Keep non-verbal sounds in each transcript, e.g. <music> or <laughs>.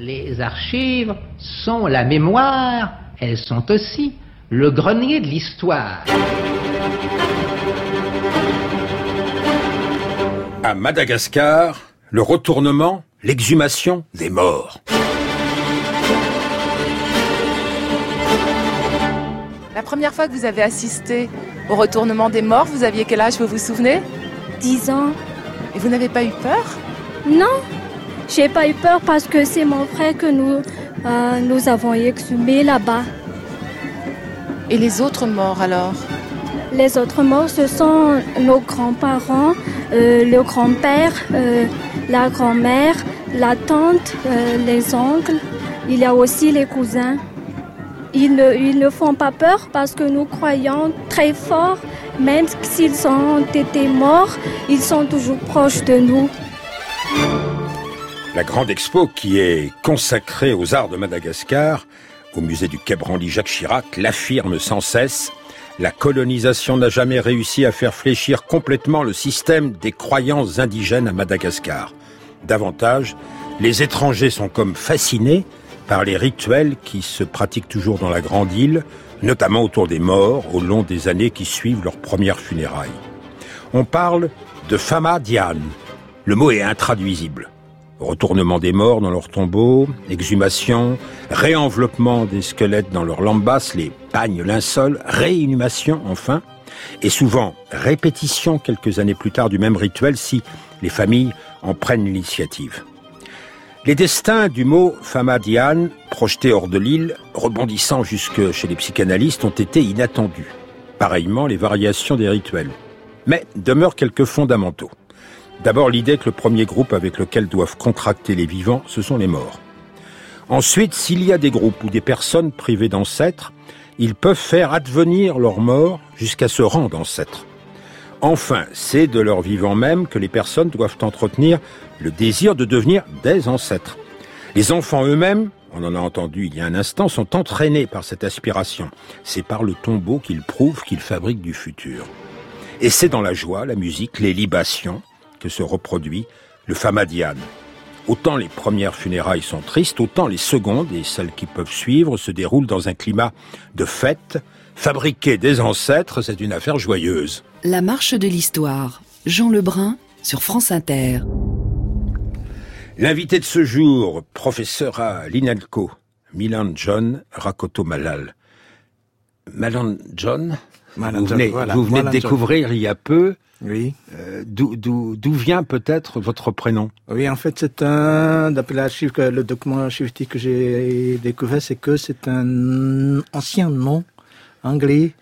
Les archives sont la mémoire, elles sont aussi le grenier de l'histoire. À Madagascar, le retournement, l'exhumation des morts. La première fois que vous avez assisté au retournement des morts, vous aviez quel âge, vous vous souvenez? 10 ans. Et vous n'avez pas eu peur? Non, j'ai pas eu peur parce que c'est mon frère que nous, euh, nous avons exhumé là-bas. Et les autres morts alors? Les autres morts, ce sont nos grands-parents, euh, le grand-père, euh, la grand-mère, la tante, les oncles. Il y a aussi les cousins. Ils ne, ils ne font pas peur parce que nous croyons très fort, même s'ils ont été morts, ils sont toujours proches de nous. La grande expo qui est consacrée aux arts de Madagascar, au musée du Quai Jacques Chirac, l'affirme sans cesse. La colonisation n'a jamais réussi à faire fléchir complètement le système des croyances indigènes à Madagascar. Davantage, les étrangers sont comme fascinés par les rituels qui se pratiquent toujours dans la grande île, notamment autour des morts au long des années qui suivent leurs premières funérailles. On parle de Fama Diane. Le mot est intraduisible. Retournement des morts dans leurs tombeaux, exhumation, réenveloppement des squelettes dans leurs lambas, les pagnes, linceul, réinhumation enfin, et souvent répétition quelques années plus tard du même rituel si les familles en prennent l'initiative. Les destins du mot Fama Diane, projeté hors de l'île, rebondissant jusque chez les psychanalystes, ont été inattendus. Pareillement, les variations des rituels. Mais demeurent quelques fondamentaux. D'abord l'idée que le premier groupe avec lequel doivent contracter les vivants, ce sont les morts. Ensuite, s'il y a des groupes ou des personnes privées d'ancêtres, ils peuvent faire advenir leurs morts jusqu'à ce rang d'ancêtres. Enfin, c'est de leur vivant même que les personnes doivent entretenir le désir de devenir des ancêtres. Les enfants eux-mêmes, on en a entendu il y a un instant, sont entraînés par cette aspiration. C'est par le tombeau qu'ils prouvent qu'ils fabriquent du futur. Et c'est dans la joie, la musique, les libations que se reproduit le Famadiane. Autant les premières funérailles sont tristes, autant les secondes et celles qui peuvent suivre se déroulent dans un climat de fête. Fabriquer des ancêtres, c'est une affaire joyeuse. La marche de l'histoire. Jean Lebrun sur France Inter. L'invité de ce jour, professeur à l'INALCO, Milan John Rakoto Malal. Malan John, Malan vous John, venez, voilà, vous venez de John. découvrir il y a peu Oui. euh, d'où- vient peut-être votre prénom? Oui, en fait, c'est un, d'après l'archive, le document archivistique que j'ai découvert, c'est que c'est un ancien nom anglais,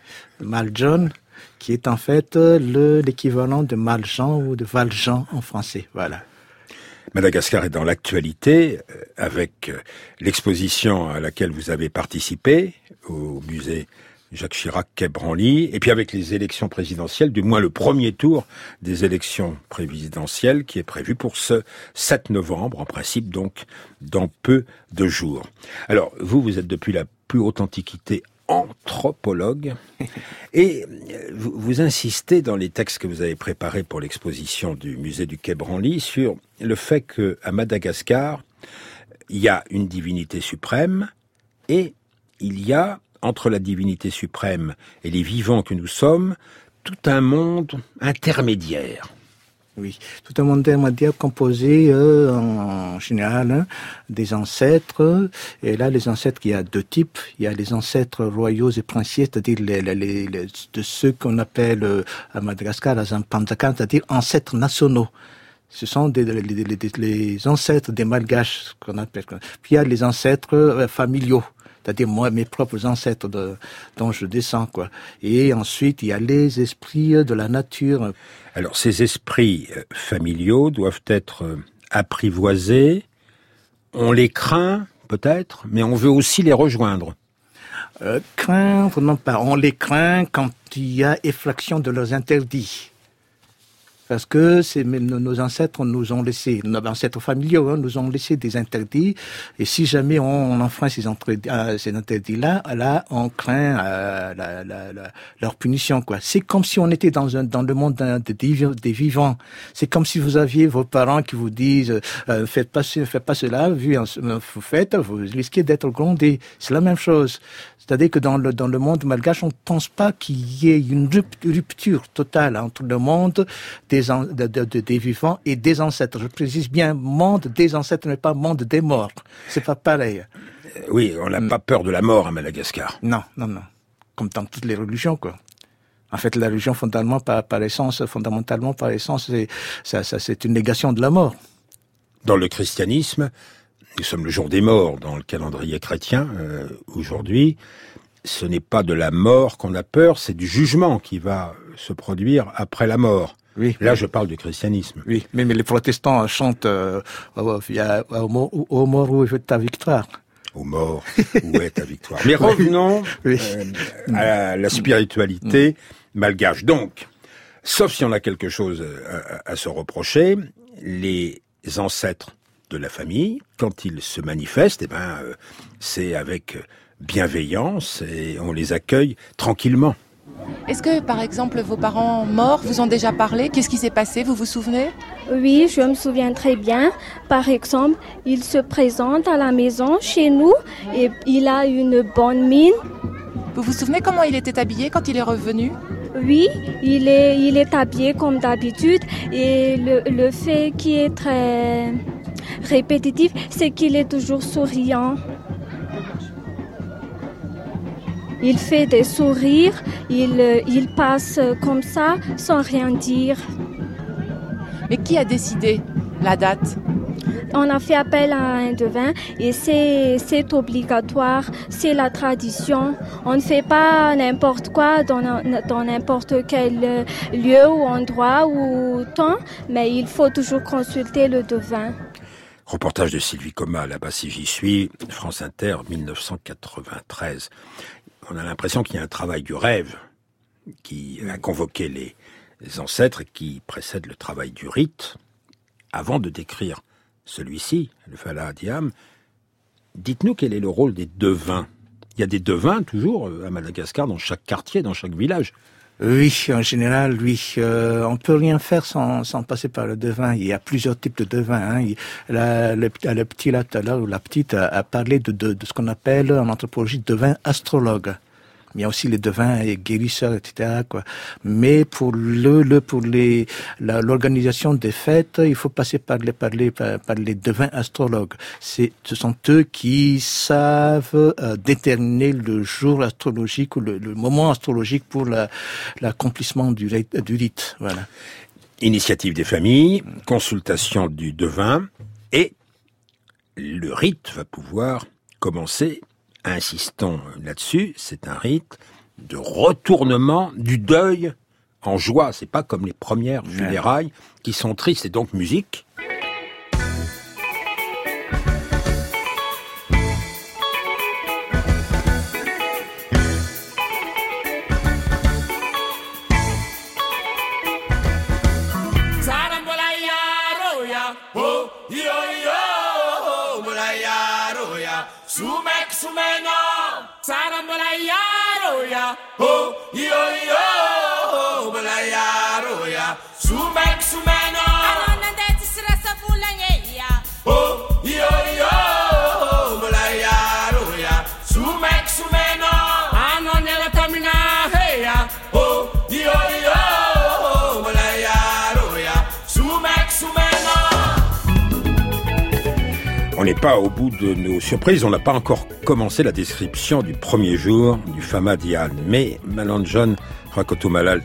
Maljohn, qui est en fait le, l'équivalent de Maljean ou de Valjean en français. Voilà. Madagascar est dans l'actualité euh, avec euh, l'exposition à laquelle vous avez participé au musée Jacques Chirac Quai Branly et puis avec les élections présidentielles, du moins le premier tour des élections présidentielles qui est prévu pour ce 7 novembre, en principe donc dans peu de jours. Alors vous, vous êtes depuis la plus haute antiquité anthropologue <laughs> et euh, vous, vous insistez dans les textes que vous avez préparés pour l'exposition du musée du Quai Branly sur le fait que à Madagascar, il y a une divinité suprême et il y a entre la divinité suprême et les vivants que nous sommes tout un monde intermédiaire. Oui, tout un monde intermédiaire composé euh, en général hein, des ancêtres. Et là, les ancêtres, il y a deux types. Il y a les ancêtres royaux et princiers, c'est-à-dire de ceux qu'on appelle euh, à Madagascar les Zampanzakan, c'est-à-dire ancêtres nationaux. Ce sont les, ancêtres des Malgaches, qu'on appelle. Puis il y a les ancêtres euh, familiaux c'est-à-dire moi, mes propres ancêtres de, dont je descends, quoi. Et ensuite, il y a les esprits de la nature. Alors ces esprits euh, familiaux doivent être euh, apprivoisés, on les craint peut-être, mais on veut aussi les rejoindre. Euh, craindre, non pas. On les craint quand il y a effraction de leurs interdits. Parce que c'est nos ancêtres nous ont laissé, nos ancêtres familiaux hein, nous ont laissé des interdits, et si jamais on, enfreint ces, euh, ces interdits-là, là on craint euh, la, la, la, leur punition. quoi. C'est comme si on était dans, un, dans le monde des, vivants. C'est comme si vous aviez vos parents qui vous disent euh, faites pas faites pas cela, vu vous faites, vous risquez d'être grondé. C'est la même chose. C'est-à-dire que dans le, dans le monde malgache, on ne pense pas qu'il y ait une rupture totale entre le monde des, des vivants et des ancêtres. Je précise bien monde des ancêtres, mais pas monde des morts. C'est pas pareil. Euh, oui, on n'a mm. pas peur de la mort à Madagascar. Non, non, non. Comme dans toutes les religions, quoi. En fait, la religion, fondamentalement, par, par essence, fondamentalement, par essence, c'est, ça, ça, c'est une négation de la mort. Dans le christianisme, nous sommes le jour des morts dans le calendrier chrétien euh, aujourd'hui. Ce n'est pas de la mort qu'on a peur, c'est du jugement qui va se produire après la mort. Oui. Là, je parle du christianisme. Oui, mais, les protestants chantent euh, au, mort, où est ta victoire? Au mort où est ta victoire? <laughs> Mais revenons euh, à la spiritualité malgache. Donc, sauf si on a quelque chose à, à se reprocher, les ancêtres de la famille, quand ils se manifestent, eh ben, euh, c'est avec bienveillance et on les accueille tranquillement. Est-ce que, par exemple, vos parents morts vous ont déjà parlé? Qu'est-ce qui s'est passé? Vous vous souvenez? Oui, je me souviens très bien. Par exemple, il se présente à la maison chez nous et il a une bonne mine. Vous vous souvenez comment il était habillé quand il est revenu? Oui, il est, il est habillé comme d'habitude et le, le fait qui est très répétitif, c'est qu'il est toujours souriant. Il fait des sourires, il, il passe comme ça sans rien dire. Mais qui a décidé la date? On a fait appel à un devin et c'est obligatoire, c'est la tradition. On ne fait pas n'importe quoi dans n'importe quel lieu ou endroit ou temps, mais il faut toujours consulter le devin. Reportage de Sylvie Coma, là-bas si j'y suis, France Inter, 1993. On a l'impression qu'il y a un travail du rêve qui a convoqué les, ancêtres qui précède le travail du rite. Avant de décrire celui-ci, le Fala Diam, dites-nous quel est le rôle des devins. Il y a des devins toujours euh, à Madagascar, dans chaque quartier, dans chaque village. Oui, en général, oui. Euh, on peut rien faire sans, sans passer par le devin. Il y a plusieurs types de devins. Hein. La, le, le, petit là, tout à ou la petite a, parlé de, de, de, ce qu'on appelle en anthropologie devin astrologue il y a aussi les devins et guérisseurs, etc. Mais pour le, le pour les l'organisation des fêtes, il faut passer par les par devins astrologues. Ce sont eux qui savent euh, déterminer le jour astrologique ou le, moment astrologique pour l'accomplissement du, du rite. Voilà. Initiative des familles, consultation du devin et le rite va pouvoir commencer insistons là-dessus, c'est un rite de retournement du deuil en joie. C'est pas comme les premières funérailles qui sont tristes et donc musique. Pas au bout de nos surprises. On n'a pas encore commencé la description du premier jour du Fama Diane. Mais Malanjon Rakotomalal,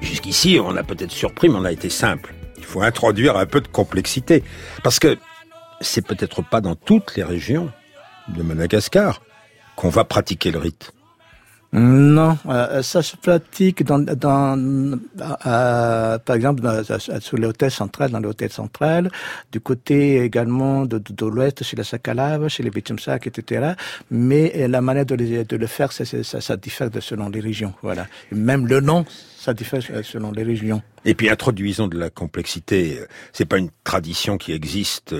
jusqu'ici, on a peut-être surpris, mais on a été simple. Il faut introduire un peu de complexité. Parce que c'est peut-être pas dans toutes les régions de Madagascar qu'on va pratiquer le rite. Non, euh, ça se pratique dans, dans euh, par exemple dans, sur l'hôtel central, dans l'hôtel central, du côté également de, de, l'ouest, chez la Sakalava, chez les Bichumsak, etc. Mais la manière de, de le faire, ça, ça, ça diffère selon les régions. Voilà. Même le nom, ça diffère selon les régions. Et puis introduisons de la complexité. C'est pas une tradition qui existe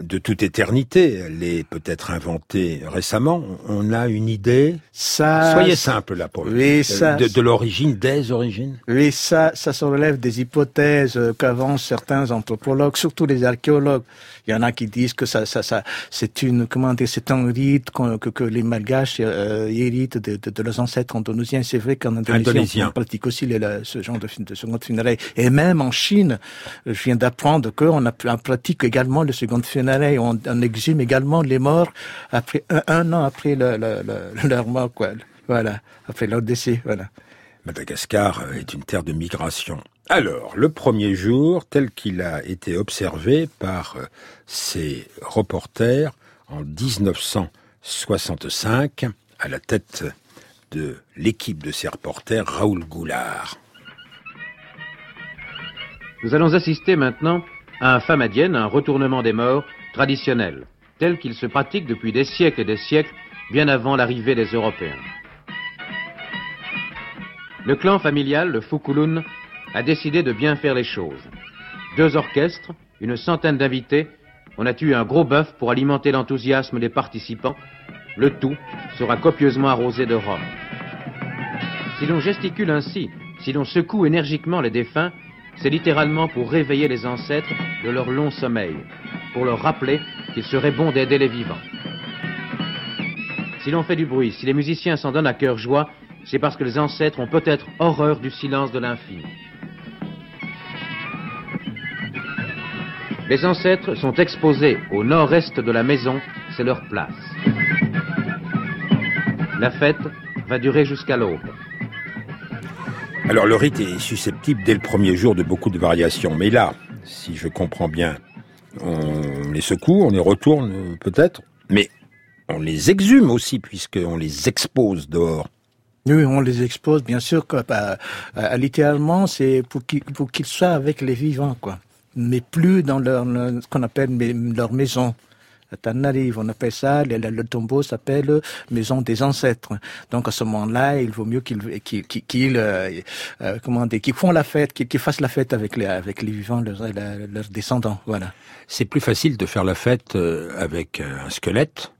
de toute éternité. Elle est peut-être inventée récemment. On a une idée. Ça. Soyez simple là pour oui, ça, de, de l'origine, des origines. Oui, ça, ça se relève des hypothèses qu'avancent certains anthropologues, surtout les archéologues. Il y en a qui disent que ça, ça, ça, c'est une, comment dire, c'est un rite que, que, les Malgaches euh, héritent de, de, de, leurs ancêtres indonésiens. C'est vrai qu'en Indonésie, on pratique aussi les, ce genre de, de seconde funérailles. Et même en Chine, je viens d'apprendre qu'on on pratique également le second funérailles. On, on exhume également les morts après un, an après le, le, <laughs> leur mort. Voilà, après leur décès, voilà. Madagascar est une terre de migration. Alors, le premier jour, tel qu'il a été observé par ses reporters en 1965, à la tête de l'équipe de ses reporters, Raoul Goulard. Nous allons assister maintenant à un famadienne, un retournement des morts traditionnel, tel qu'il se pratique depuis des siècles et des siècles, bien avant l'arrivée des Européens. Le clan familial, le Fukulun, a décidé de bien faire les choses. Deux orchestres, une centaine d'invités, on a tué un gros bœuf pour alimenter l'enthousiasme des participants. Le tout sera copieusement arrosé de rhum. Si l'on gesticule ainsi, si l'on secoue énergiquement les défunts, c'est littéralement pour réveiller les ancêtres de leur long sommeil, pour leur rappeler qu'il serait bon d'aider les vivants. Si l'on fait du bruit, si les musiciens s'en donnent à cœur joie, c'est parce que les ancêtres ont peut-être horreur du silence de l'infini. Les ancêtres sont exposés au nord-est de la maison, c'est leur place. La fête va durer jusqu'à l'aube. Alors le rite est susceptible dès le premier jour de beaucoup de variations, mais là, si je comprends bien, on les secoue, on les retourne peut-être, mais on les exhume aussi puisqu'on les expose dehors. Oui, on les expose, bien sûr. Que, bah, euh, littéralement, c'est pour qu'ils soient avec les vivants, quoi. Mais plus dans leur, ce qu'on appelle leur maison. Tanarive, on appelle ça, le, le tombeau s'appelle maison des ancêtres. Donc à ce moment-là, il vaut mieux qu'ils qu'ils qu'ils euh, euh, comment dire, qu'ils font la fête, qu'ils fassent la fête avec les avec les vivants, leurs, leurs descendants. Voilà. C'est plus facile de faire la fête euh, avec un squelette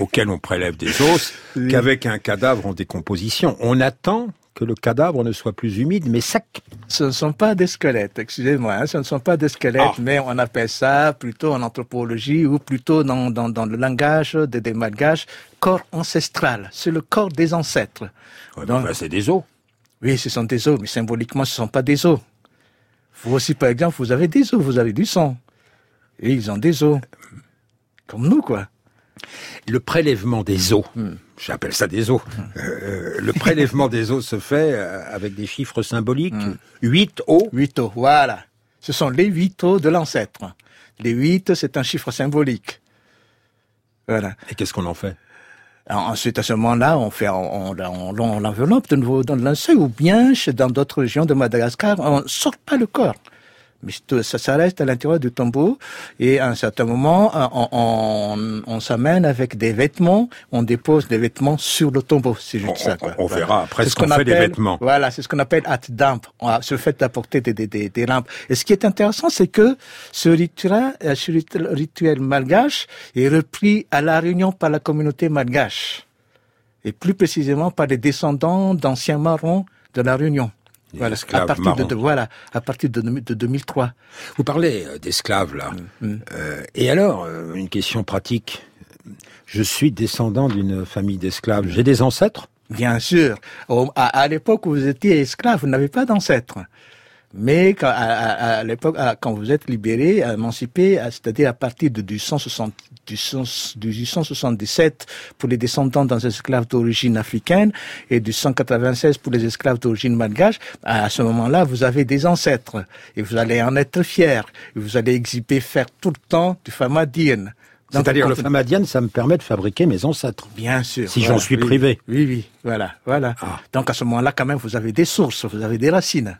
auquel on prélève des os qu'avec un cadavre en décomposition. On attend que le cadavre ne soit plus humide mais sec. Ce ne sont pas des squelettes, excusez-moi, hein, ce ne sont pas des squelettes, ah. mais on appelle ça plutôt en anthropologie ou plutôt dans, dans, dans le langage des, des malgaches, corps ancestral. C'est le corps des ancêtres. Ouais, Donc, ben, c'est des os. Oui, ce sont des os, mais symboliquement, ce ne sont pas des os. Vous aussi, par exemple, vous avez des os, vous avez du sang. Et ils ont des os. Comme nous, quoi. Le prélèvement des os, hmm. j'appelle ça des os, euh, le prélèvement des os se fait euh, avec des chiffres symboliques. Hmm. 8 os. 8 os, voilà. Ce sont les 8 os de l'ancêtre. Les 8, c'est un chiffre symbolique. Voilà. Et qu'est-ce qu'on en fait? Ensuite, à ce moment-là, on fait, on, on, on l'enveloppe de nouveau dans le linceul, ou bien, dans d'autres régions de Madagascar, on sort pas le corps mais ça, ça reste à l'intérieur du tombeau et à un certain moment on, on, on s'amène avec des vêtements on dépose des vêtements sur le tombeau c'est juste on, ça quoi. on voilà. verra après ce qu'on fait des vêtements voilà c'est ce qu'on appelle at damp ce fait d'apporter des, des, des, des, lampes et ce qui est intéressant c'est que ce rituel, ce rituel malgache est repris à la réunion par la communauté malgache et plus précisément par les descendants d'anciens marrons de la Réunion. Voilà, à partir de, de, voilà, à partir de, de 2003. Vous parlez euh, d'esclaves là. Mm, mm. Euh, et alors, euh, une question pratique. Je suis descendant d'une famille d'esclaves. J'ai des ancêtres? Bien sûr. À, à l'époque où vous étiez esclave, vous n'avez pas d'ancêtres. Mais quand, à, à, à l'époque, quand vous êtes libéré, émancipé, c'est-à-dire à partir de 1860, du 1877 pour les descendants des esclaves d'origine africaine et du 196 pour les esclaves d'origine malgache, à ce moment-là, vous avez des ancêtres et vous allez en être fiers. Et vous allez exhiber faire tout le temps du famadien. C'est-à-dire le famadiane, ça me permet de fabriquer mes ancêtres. Bien sûr. Si j'en suis privé. Oui, oui, voilà, voilà. Ah. Donc à ce moment-là, quand même, vous avez des sources, vous avez des racines.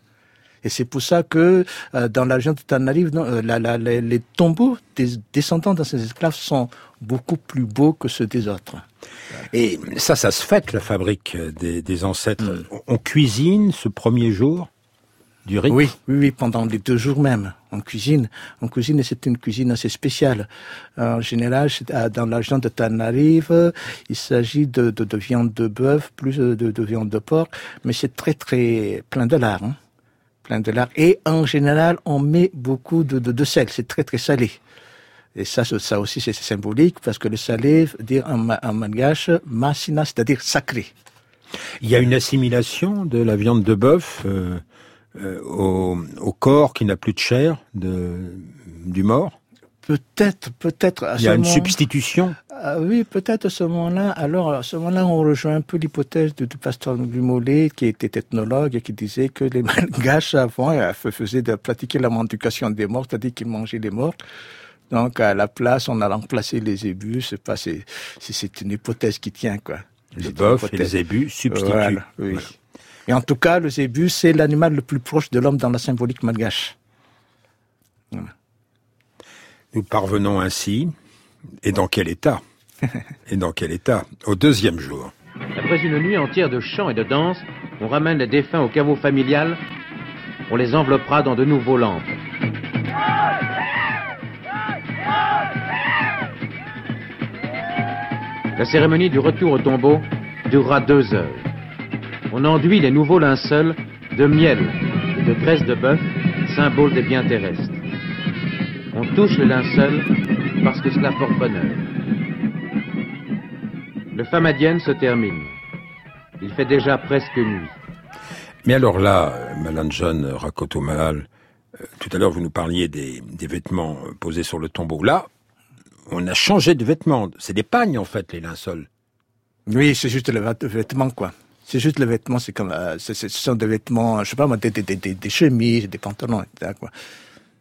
Et c'est pour ça que euh, dans la région de Tanarive, euh, la, les tombeaux des descendants de ces esclaves sont beaucoup plus beaux que ceux des autres. Et ça, ça se fait, la fabrique des, ancêtres. Hmm. On cuisine ce premier jour du riz oui, oui, oui, pendant les deux jours même. On cuisine. On cuisine et c'est une cuisine assez spéciale. En général, dans la région de Tanarive, il s'agit de, de, viande de bœuf plus de, de, viande de porc, mais c'est très, très plein de lard. Hein Et en général, on met beaucoup de, de, de sel. C'est très, très salé. Et ça, ça aussi, c'est symbolique parce que le salé dire en, en malgache masina, c'est-à-dire sacré. Il y a une assimilation de la viande de bœuf euh, euh, au, au, corps qui n'a plus de chair de, du mort? Peut-être, peut-être. Il y a une substitution. Ah oui, peut-être à ce moment-là. Alors, à ce moment-là, on rejoint un peu l'hypothèse du pasteur Dumollet, qui était ethnologue et qui disait que les <laughs> Malgaches avant faisaient de pratiquer la mendication des morts, c'est-à-dire qu'ils mangeaient les morts. Donc, à la place, on a remplacé les ébus. C'est pas, c'est, c'est une hypothèse qui tient, quoi. Le bœuf et les ébus substituent. oui. Et en tout cas, le zébu, c'est l'animal le plus proche de l'homme dans la symbolique malgache. Nous parvenons ainsi, et dans quel état <laughs> Et dans quel état Au deuxième jour. Après une nuit entière de chants et de danse, on ramène les défunts au caveau familial. On les enveloppera dans de nouveaux lampes. La cérémonie du retour au tombeau durera deux heures on enduit les nouveaux linceuls de miel et de graisse de bœuf, symbole des biens terrestres. On touche le linceul parce que cela porte bonheur. Le famadienne se termine. Il fait déjà presque nuit. Mais alors là, John Rakoto Malal, euh, tout à l'heure vous nous parliez des, des, vêtements posés sur le tombeau. Là, on a changé de vêtements. C'est des pagnes en fait, les linceuls. Oui, c'est juste le vêtement quoi. C'est juste le vêtement, c'est comme, euh, ce sont des vêtements, je sais pas moi, des, des, des, des chemises, des pantalons, etc. Quoi.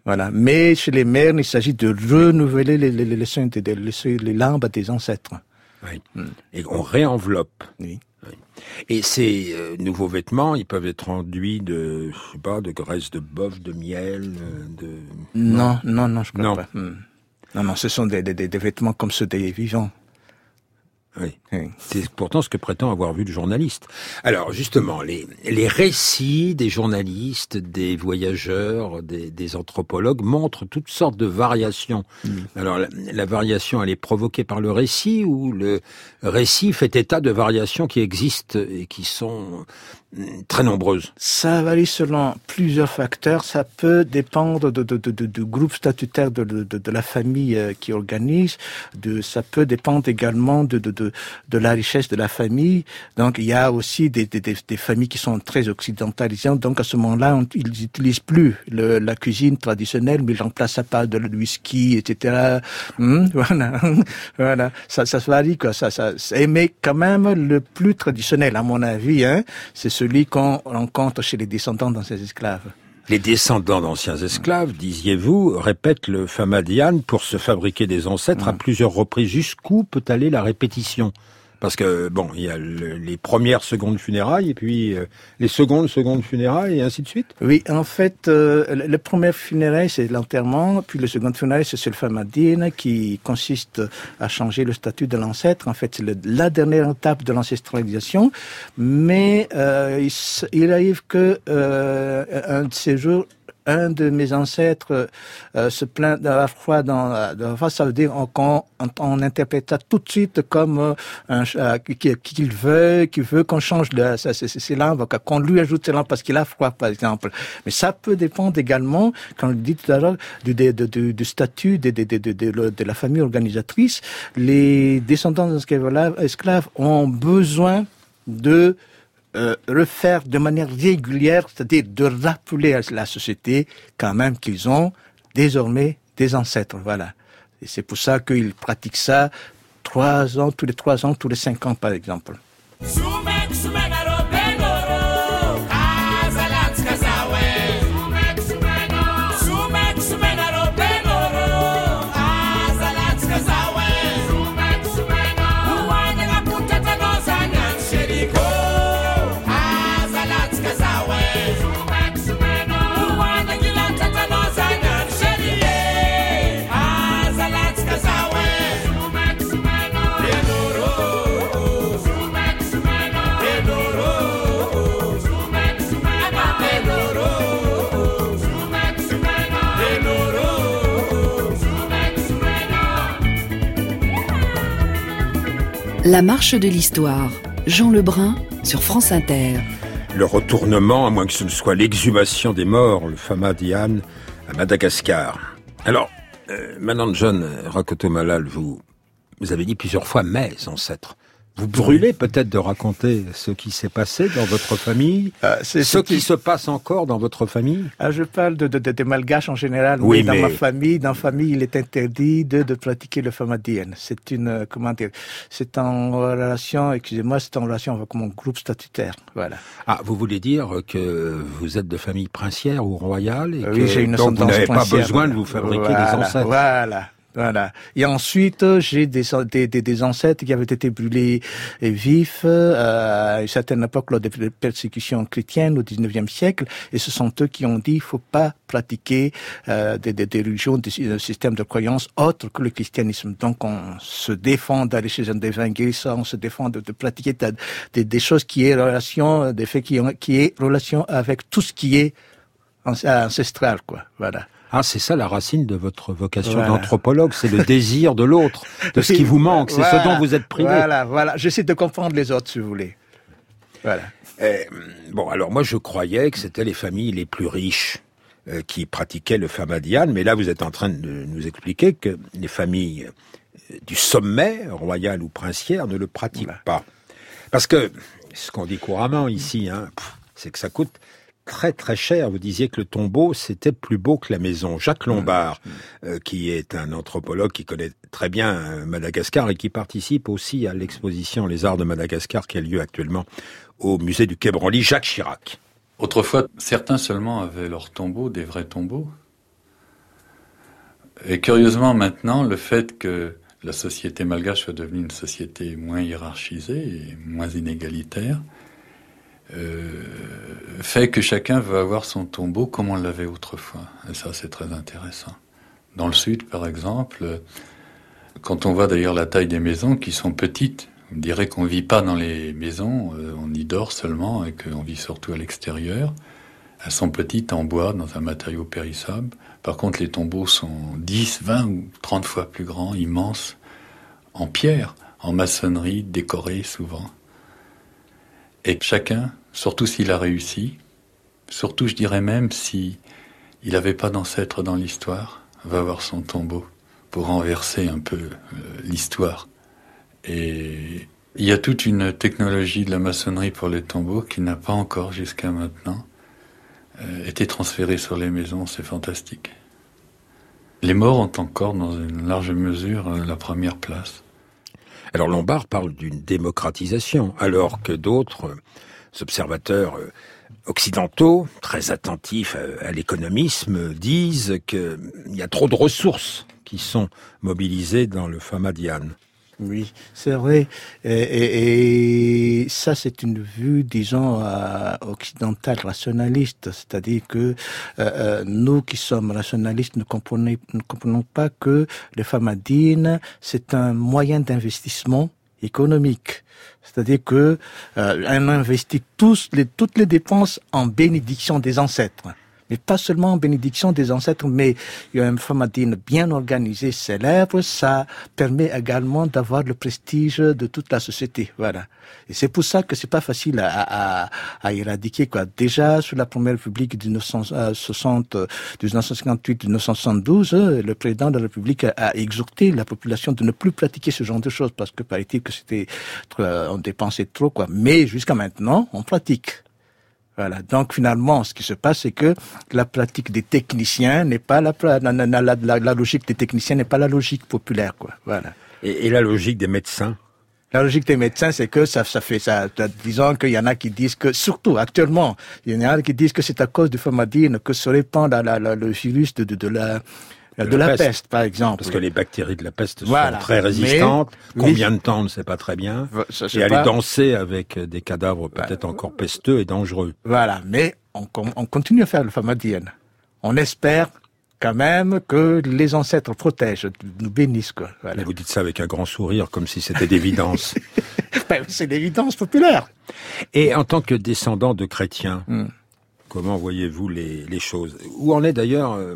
Voilà. Mais chez les mères, il s'agit de renouveler les, les, les, les, les, les lampes des ancêtres. Oui. Hmm. Et on réenveloppe. Oui. Et ces euh, nouveaux vêtements, ils peuvent être enduits de, je sais pas, de graisse de bœuf, de miel, euh, de... Non, non, non, je crois pas. Hmm. Non, non, ce sont des, des, des, vêtements comme ceux des vivants. Oui. C'est pourtant ce que prétend avoir vu le journaliste. Alors justement, les, les récits des journalistes, des voyageurs, des, des anthropologues montrent toutes sortes de variations. Mm. Alors la, la, variation, elle est provoquée par le récit ou le récit fait état de variations qui existent et qui sont très nombreuses? Ça varie selon plusieurs facteurs. Ça peut dépendre de, de, de, de du groupe statutaire de, de, la famille euh, qui organise. De, ça peut dépendre également de, de, la richesse de la famille. Donc il y a aussi des, familles qui sont très occidentalisées. Donc à ce moment-là, ils n'utilisent plus la cuisine traditionnelle, mais ils remplacent ça par de whisky, etc. Hmm, <laughs> voilà, voilà. Ça, ça varie quoi. Ça, ça. Mais quand même, le plus traditionnel, à mon avis, hein, c'est celui qu'on rencontre chez les descendants d'anciens esclaves. Les descendants d'anciens esclaves, disiez-vous, répètent le famadian pour se fabriquer des ancêtres à plusieurs reprises. Jusqu'où peut aller la répétition? Parce que, bon, il y a les premières secondes funérailles, et puis euh, les secondes secondes funérailles, et ainsi de suite Oui, en fait, euh, les premières funérailles, c'est l'enterrement, puis les secondes funérailles, c'est le famadine, qui consiste à changer le statut de l'ancêtre. En fait, c'est la dernière étape de l'ancestralisation, mais euh, il, il, arrive que euh, un de ces jours, un de mes ancêtres euh, se plaint d'avoir froid dans la froid, ça veut dire qu'on on, interprète ça tout de suite comme euh, un euh, qu'il veut, qu'il veut qu'on change de ses langues, qu'on lui ajoute langues parce qu'il a froid, par exemple. Mais ça peut dépendre également, comme je dis tout à l'heure, du, du, du, du, statut de, de, de, de, la famille organisatrice. Les descendants d'esclaves ont besoin de euh, refaire de manière régulière, c'est-à-dire de rappeler à la société quand même qu'ils ont désormais des ancêtres. Voilà. Et c'est pour ça qu'ils pratiquent ça trois ans, tous les trois ans, tous les cinq ans, par exemple. La marche de l'histoire. Jean Lebrun sur France Inter. Le retournement, à moins que ce ne soit l'exhumation des morts, le Fama Diane, à Madagascar. Alors, euh, maintenant, John Rakotomalal, vous, vous avez dit plusieurs fois mes ancêtres. Vous brûlez peut-être de raconter ce qui s'est passé dans votre famille, Ah, c'est- ce qui se passe encore dans votre famille? Ah, je parle de, de, malgaches en général. Oui, mais dans ma famille, dans ma famille, il est interdit de, de pratiquer le famadien. C'est une, euh, comment dire, c'est en relation, excusez-moi, c'est en relation avec mon groupe statutaire. Voilà. Ah, vous voulez dire que vous êtes de famille princière ou royale et Euh, que oui, j'ai une donc vous n'avez pas besoin de vous fabriquer Voilà, des ancêtres? Voilà. Voilà. Et ensuite, j'ai des, des, des, ancêtres qui avaient été brûlés euh, vifs euh, à une certaine époque lors des persécutions chrétiennes au 19e siècle. Et ce sont eux qui ont dit il faut pas pratiquer euh, des, des, des religions, des, des systèmes de croyances autres que le christianisme. Donc on se défend d'aller chez un divin guérisseur, on se défend de, de pratiquer des, des choses qui aient relation, des faits qui, ont, qui aient relation avec tout ce qui est anc- ancestral, quoi. Voilà. Ah, c'est ça la racine de votre vocation Voilà. d'anthropologue, c'est le <laughs> désir de l'autre, de ce qui vous manque, c'est ce dont vous êtes privé. Voilà, voilà. J'essaie de comprendre les autres, si vous voulez. Voilà. Eh, bon, alors moi je croyais que c'était les familles les plus riches euh, qui pratiquaient le famadian, mais là vous êtes en train de nous expliquer que les familles euh, du sommet, royal ou princière, ne le pratiquent Voilà. pas. Parce que, ce qu'on dit couramment ici, hein, c'est que ça coûte très très cher. Vous disiez que le tombeau, c'était plus beau que la maison. Jacques Lombard, euh, qui est un anthropologue qui connaît très bien euh, Madagascar et qui participe aussi à l'exposition Les Arts de Madagascar qui a lieu actuellement au musée du Quai Branly, Jacques Chirac. Autrefois, certains seulement avaient leurs tombeaux, des vrais tombeaux. Et curieusement, maintenant, le fait que la société malgache soit devenue une société moins hiérarchisée et moins inégalitaire, euh, fait que chacun veut avoir son tombeau comme on l'avait autrefois. Et ça, c'est très intéressant. Dans le sud, par exemple, quand on voit d'ailleurs la taille des maisons qui sont petites, on dirait qu'on vit pas dans les maisons, euh, on y dort seulement et qu'on vit surtout à l'extérieur. Elles sont petites en bois, dans un matériau périssable. Par contre, les tombeaux sont 10, 20 ou 30 fois plus grands, immenses, en pierre, en maçonnerie, décorés souvent. Et chacun, surtout s'il a réussi, surtout je dirais même si il n'avait pas d'ancêtre dans l'histoire, va avoir son tombeau pour renverser un peu euh, l'histoire. Et il y a toute une technologie de la maçonnerie pour les tombeaux qui n'a pas encore jusqu'à maintenant euh, été transférée sur les maisons, c'est fantastique. Les morts ont encore dans une large mesure euh, la première place. Alors Lombard parle d'une démocratisation, alors que d'autres euh, observateurs euh, occidentaux, très attentifs à, à l'économisme, disent qu'il y a trop de ressources qui sont mobilisées dans le Famadian. Oui, c'est vrai. Et, et- et ça, c'est une vue, disons, euh, occidentale, rationaliste. C'est-à-dire que euh, euh, nous qui sommes rationalistes ne comprenons, pas que le famadine, c'est un moyen d'investissement économique. C'est-à-dire que euh, investit tous les, toutes les dépenses en bénédiction des ancêtres. Mais pas seulement en bénédiction des ancêtres, mais il y a un famadine bien organisé, célèbre, ça permet également d'avoir le prestige de toute la société. Voilà. Et c'est pour ça que c'est pas facile à, à, à éradiquer, quoi. Déjà, sous la première République de 1960, euh, 1958, 1972, euh, le président de la République a, a exhorté la population de ne plus pratiquer ce genre de choses parce que paraît-il que c'était, euh, on dépensait trop, quoi. Mais jusqu'à maintenant, on pratique. Voilà. Donc finalement, ce qui se passe, c'est que la pratique des techniciens n'est pas la, la, la, la, logique des techniciens n'est pas la logique populaire, quoi. Voilà. Et, et la logique des médecins? La logique des médecins, c'est que ça, ça fait ça. Disons qu'il y en a qui disent que, surtout actuellement, il y en a qui disent que c'est à cause du formadine que se répand la, la, la- le virus de, de, de la de, la la peste. peste. par exemple. Parce que les bactéries de la peste Voilà. sont très résistantes. Combien de temps, on ne sait pas très bien. Ça, Et aller pas- danser avec des cadavres peut-être encore pesteux et dangereux. Voilà, mais on, continue à faire le famadien. On espère quand même que les ancêtres protègent, nous bénissent, quoi. Voilà. Et vous dites ça avec un grand sourire, comme si c'était d'évidence. <laughs> Ben, c'est l'évidence populaire. Et en tant que descendant de chrétiens, Hmm. comment voyez-vous les, les choses? Où en est d'ailleurs euh,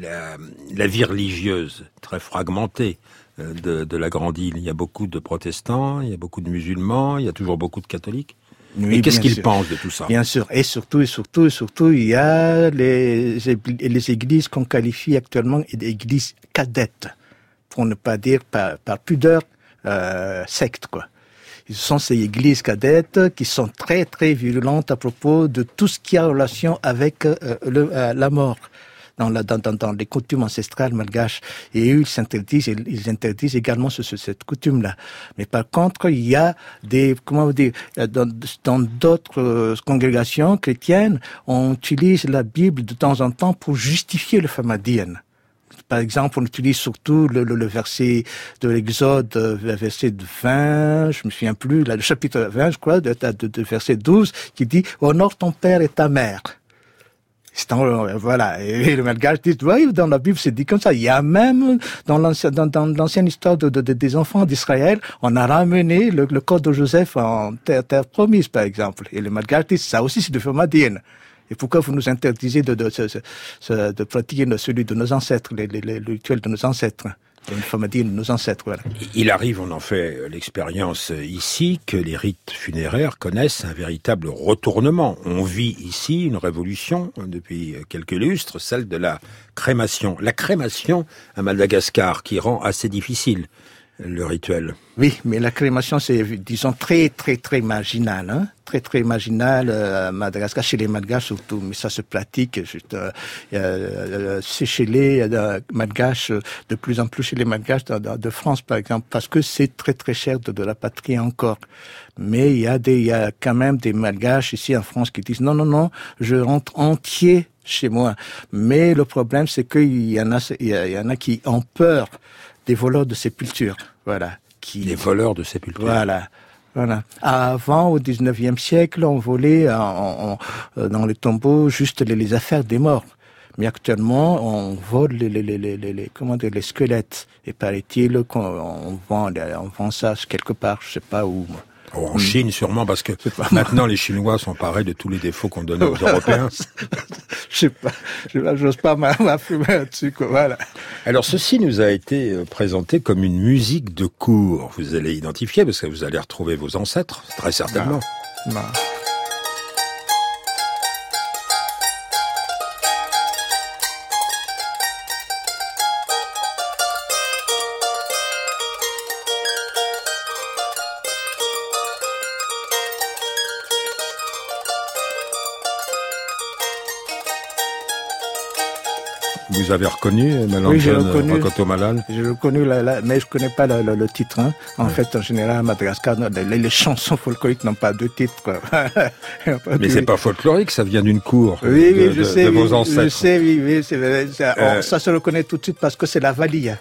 la, la vie religieuse, très fragmentée euh, de, de la grande île Il y a beaucoup de protestants, il y a beaucoup de musulmans, il y a toujours beaucoup de catholiques. Oui, et qu'est-ce qu'ils pensent de tout ça? Bien sûr, et surtout, et surtout, et surtout, il y a les, les églises qu'on qualifie actuellement d'églises cadettes, pour ne pas dire par, par pudeur euh, secte, quoi. Ce sont ces églises cadettes qui sont très très virulentes à propos de tout ce qui a relation avec euh, le, euh, la mort dans, la, dans, dans, dans les coutumes ancestrales malgaches. Et eux, ils s'interdisent, ils interdisent également ce, ce, cette coutume-là. Mais par contre, il y a des, comment vous dire, dans dans d'autres euh, congrégations chrétiennes, on utilise la Bible de temps en temps pour justifier le Famadienne. Par exemple, on utilise surtout le, le, le verset de l'Exode, euh, verset de 20, je me souviens plus, là, le chapitre 20, je crois, de, de, de verset 12, qui dit « Honore ton père et ta mère ». Voilà. Et le malgache dit, oui, dans la Bible, c'est dit comme ça. Il y a même, dans l'ancien- dans, dans l'ancienne histoire de, de- de- des enfants d'Israël, on a ramené le, le code de Joseph en terre, promise, par exemple. Et le malgache dit, ça aussi, c'est de Famadienne. Et pourquoi vous nous interdisez de, de, de, de, pratiquer celui de nos ancêtres, les, les rituels de nos ancêtres? Il arrive, on en fait l'expérience ici, que les rites funéraires connaissent un véritable retournement. On vit ici une révolution depuis quelques lustres, celle de la crémation. La crémation à Madagascar qui rend assez difficile le rituel. Oui, mais la crémation, c'est, disons, très, très, très marginal, hein? Très, très marginal euh, Madagascar, chez les Malgaches surtout, mais ça se pratique juste, euh, euh, c'est chez les euh, Malgaches, euh, de plus en plus chez les Malgaches de, de- France, par exemple, parce que c'est très, très cher de, de la patrie encore. Mais il y a des, il y a quand même des Malgaches ici en France qui disent non, non, non, je rentre entier chez moi. Mais le problème, c'est qu'il y en a- il y en a qui ont peur des voleurs de sépulture. Voilà. Qui, Les voleurs de sépultures. voilà. Voilà. Avant, au 19e siècle, on volait en- en- en- dans les tombeaux juste les, les affaires des morts. Mais actuellement, on vole les, comment dire, les squelettes. Et paraît-il qu'on on vend, on vend ça quelque part, je sais pas où. Oh, en Chine, sûrement, parce que maintenant les Chinois sont parés de tous les défauts qu'on donne aux <laughs> Européens. Je sais pas. Je n'ose pas m'a- m'affumer là-dessus, quoi. Voilà. Alors ceci nous a été euh, présenté comme une musique de cour. Vous allez identifier parce que vous allez retrouver vos ancêtres, très certainement. Non. Vous avez reconnu euh, Oui, j'ai Malanjon reconnu. J'ai reconnu, la, la- mais je connais pas le, titre. hein. En fait, en général, à Madagascar, les, les chansons folkloriques n'ont pas de titre. quoi. <laughs> Mais c'est pas folklorique, ça vient d'une cour euh, Oui, de, oui, je de- sais. de vos ancêtres. Je sais, oui, oui. ça, Euh, on- ça se reconnaît tout de suite parce que c'est la valia.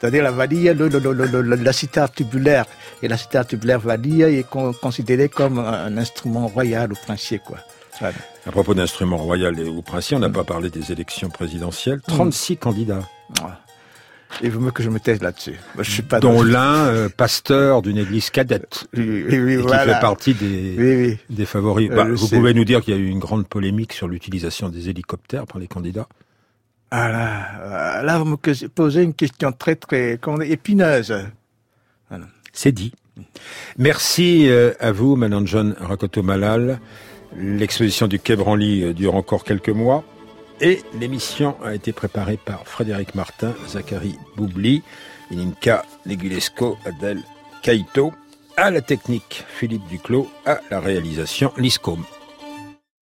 C'est-à-dire la valia, le, le, le, le- le- la cithare tubulaire. Et la cithare tubulaire valia est con- considérée comme un, un instrument royal ou princier, quoi. À propos d'instruments royal et ou princier, on n'a pas parlé des élections présidentielles. 36 candidats, Il vaut mieux que je me taise là-dessus. Moi, Je suis pas dont l'un euh, pasteur d'une église cadette. <laughs> Oui, oui, oui, et qui voilà. fait partie des, favoris. Euh, Bah, vous sais. pouvez nous dire qu'il y a eu une grande polémique sur l'utilisation des hélicoptères par les candidats? Ah là, euh, là, vous me posez une question très, très épineuse. C'est dit. Merci à vous, Madame John Rakoto Malal. L'exposition du Quai Branly euh, dure encore quelques mois. Et l'émission a été préparée par Frédéric Martin, Zachary Boubli, Ininka Negulesco, Adèle Kaito, à la technique Philippe Duclos, à la réalisation Liscombe.